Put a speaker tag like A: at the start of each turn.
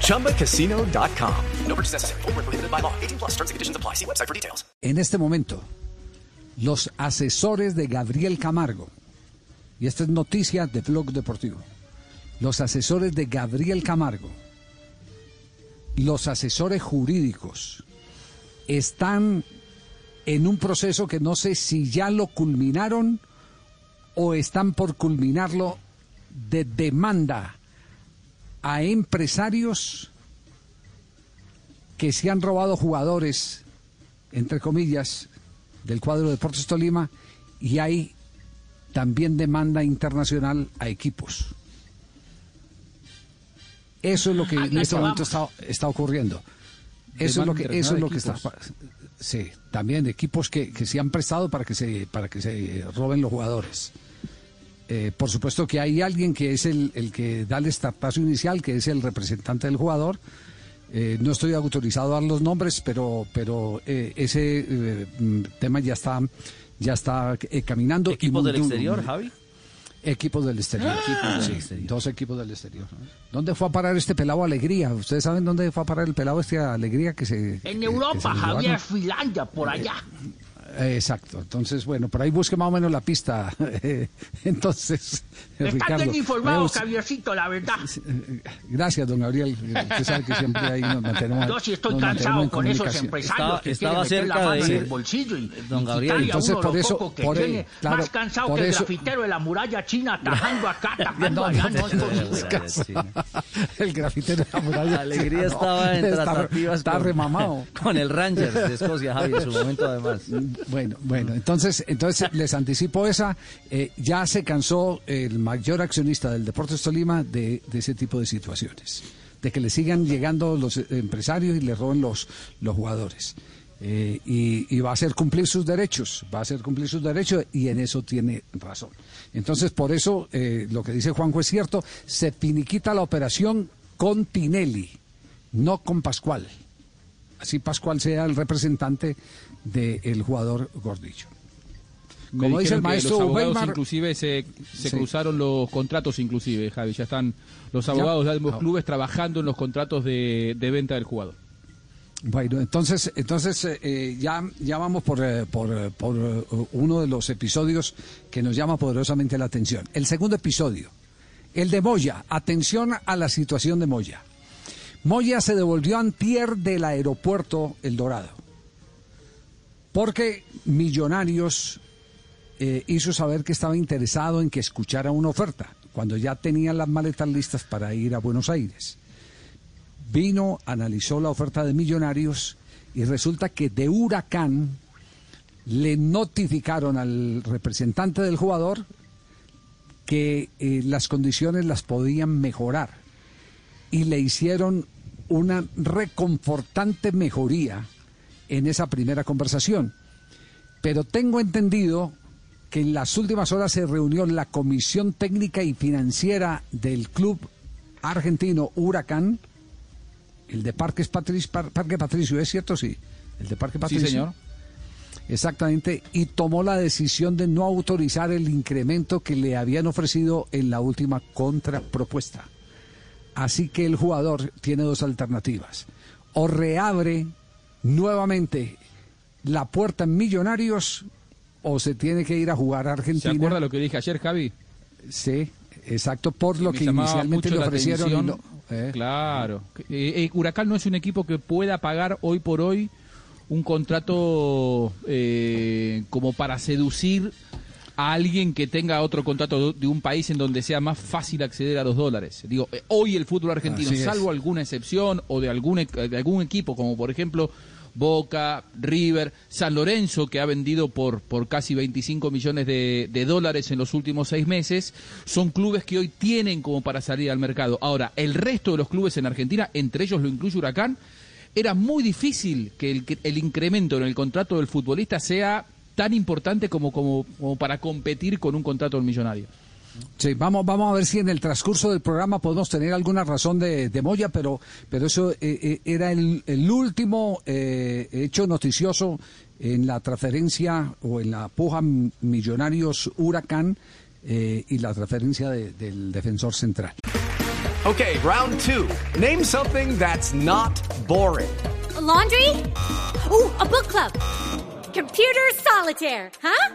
A: ChumbaCasino.com. No purchase necessary. Full prohibited by law. 18 plus terms and conditions apply. See website for details.
B: En este momento, los asesores de Gabriel Camargo, y esta es noticia de Blog Deportivo, los asesores de Gabriel Camargo, los asesores jurídicos, están en un proceso que no sé si ya lo culminaron o están por culminarlo de demanda a empresarios que se han robado jugadores, entre comillas, del cuadro de Deportes Tolima y hay también demanda internacional a equipos. Eso es lo que en este momento está, está ocurriendo. Eso es lo que eso es lo que está sí, también equipos que, que se han prestado para que se para que se roben los jugadores. Eh, por supuesto que hay alguien que es el, el que da el startazo inicial, que es el representante del jugador. Eh, no estoy autorizado a dar los nombres, pero pero eh, ese eh, mm, tema ya está ya está eh, caminando. y
C: ¿Equipos
B: muy
C: del exterior, Javi?
B: Equipos del exterior.
C: Equipos del
B: Sí,
C: exterior.
B: Dos equipos del exterior. ¿Dónde fue a parar este pelado Alegría? ¿Ustedes saben dónde fue a parar el pelado este Alegría que se... que-
D: En
B: que
D: Europa,
B: se lo
D: Javier? Finlandia, por allá.
B: Eh, Exacto. Entonces, bueno, por ahí busque más o menos la pista. Entonces,
D: Están
B: Ricardo.
D: bien informados,
B: vaya,
D: Javiercito, la verdad.
B: usted- Gracias, don Gabriel. Usted sabe que siempre ahí nos mantenemos
D: Yo sí estoy cansado con esos empresarios
C: Estaba-
D: que
C: estaba
D: quieren meter la
C: cerca
D: mano
C: de
D: en el bolsillo y,
C: don
D: y
C: Gabriel.
B: Entonces,
D: uno
B: por eso-
D: poco que
B: por-
D: tiene.
B: claro,
D: más cansado
B: por
D: que el grafitero de la muralla china tajando acá, tajando
B: No,
D: allá.
B: no,
D: No, es
B: no,
D: posible.
B: El grafitero de la muralla.
C: Alegría
B: No,
C: estaba en
B: está-
C: tratativas
B: Está
C: con,
B: remamado.
C: con el Rangers de Escocia, Javi, en su momento además.
B: Bueno, bueno, entonces, entonces les anticipo esa. eh, ya se cansó el mayor accionista del Deportes Tolima de, de ese tipo de situaciones, de que le sigan llegando los empresarios y le roben los, los jugadores. Eh, y, y va a hacer cumplir sus derechos, va a hacer cumplir sus derechos y en eso tiene razón. Entonces, por eso, eh, lo que dice Juanjo es cierto, se finiquita la operación con Tinelli, no con Pascual así Pascual sea el representante del jugador Gordillo.
E: Me
B: Como dice el maestro
E: los abogados
B: Weimar-
E: inclusive se, se
B: Sí.
E: cruzaron los contratos inclusive, Javi. Ya están los abogados de ambos clubes trabajando en los contratos de, de venta del jugador.
B: Bueno, entonces, entonces eh, eh, ya, ya vamos por, eh, por, eh, por, uno de los episodios que nos llama poderosamente la atención. El segundo episodio, el de Moya. Atención a la situación de Moya. Moya se devolvió antier del aeropuerto El Dorado. Porque Millonarios eh, hizo saber que estaba interesado en que escuchara una oferta, cuando ya tenían las maletas listas para ir a Buenos Aires. Vino, analizó la oferta de Millonarios y resulta que de Huracán le notificaron al representante del jugador que eh, las condiciones las podían mejorar y le hicieron una reconfortante mejoría en esa primera conversación. Pero tengo entendido que en las últimas horas se reunió la comisión técnica y financiera del club argentino Huracán, el de Parques Patricio, Parque Patricio, ¿es cierto? Sí, el de Parque Patricio.
E: Sí, señor.
B: Exactamente, y tomó la decisión de no autorizar el incremento que le habían ofrecido en la última contrapropuesta. Así que el jugador tiene dos alternativas. O reabre nuevamente la puerta en Millonarios o se tiene que ir a jugar a
E: ¿Se
B: Argentina.
E: acuerda lo que dije ayer, Javi?
B: Sí, exacto, por lo
E: Me
B: que inicialmente le ofrecieron. no- eh.
E: Claro. Eh, eh, Huracán no es un equipo que pueda pagar hoy por hoy un contrato eh, como para seducir a alguien que tenga otro contrato de un país en donde sea más fácil acceder a los dólares. Digo, hoy el fútbol argentino, salvo alguna excepción o de algún, de algún equipo, como por ejemplo Boca, River, San Lorenzo, que ha vendido por, por casi 25 millones de, dólares en los últimos seis meses, son clubes que hoy tienen como para salir al mercado. Ahora, el resto de los clubes en Argentina, entre ellos lo incluye Huracán, era muy difícil que el, el incremento en el contrato del futbolista sea tan importante como, como, como para competir con un contrato del millonario.
B: Sí, vamos, vamos a ver si en el transcurso del programa podemos tener alguna razón de, de Moya, pero, pero eso eh, eh, era el, el último eh, hecho noticioso en la transferencia o en la puja Millonarios Huracán eh, y la transferencia de- del defensor central.
A: Okay, round two. Name something that's not boring.
F: A laundry? Ooh, a book club. Computer solitaire, huh?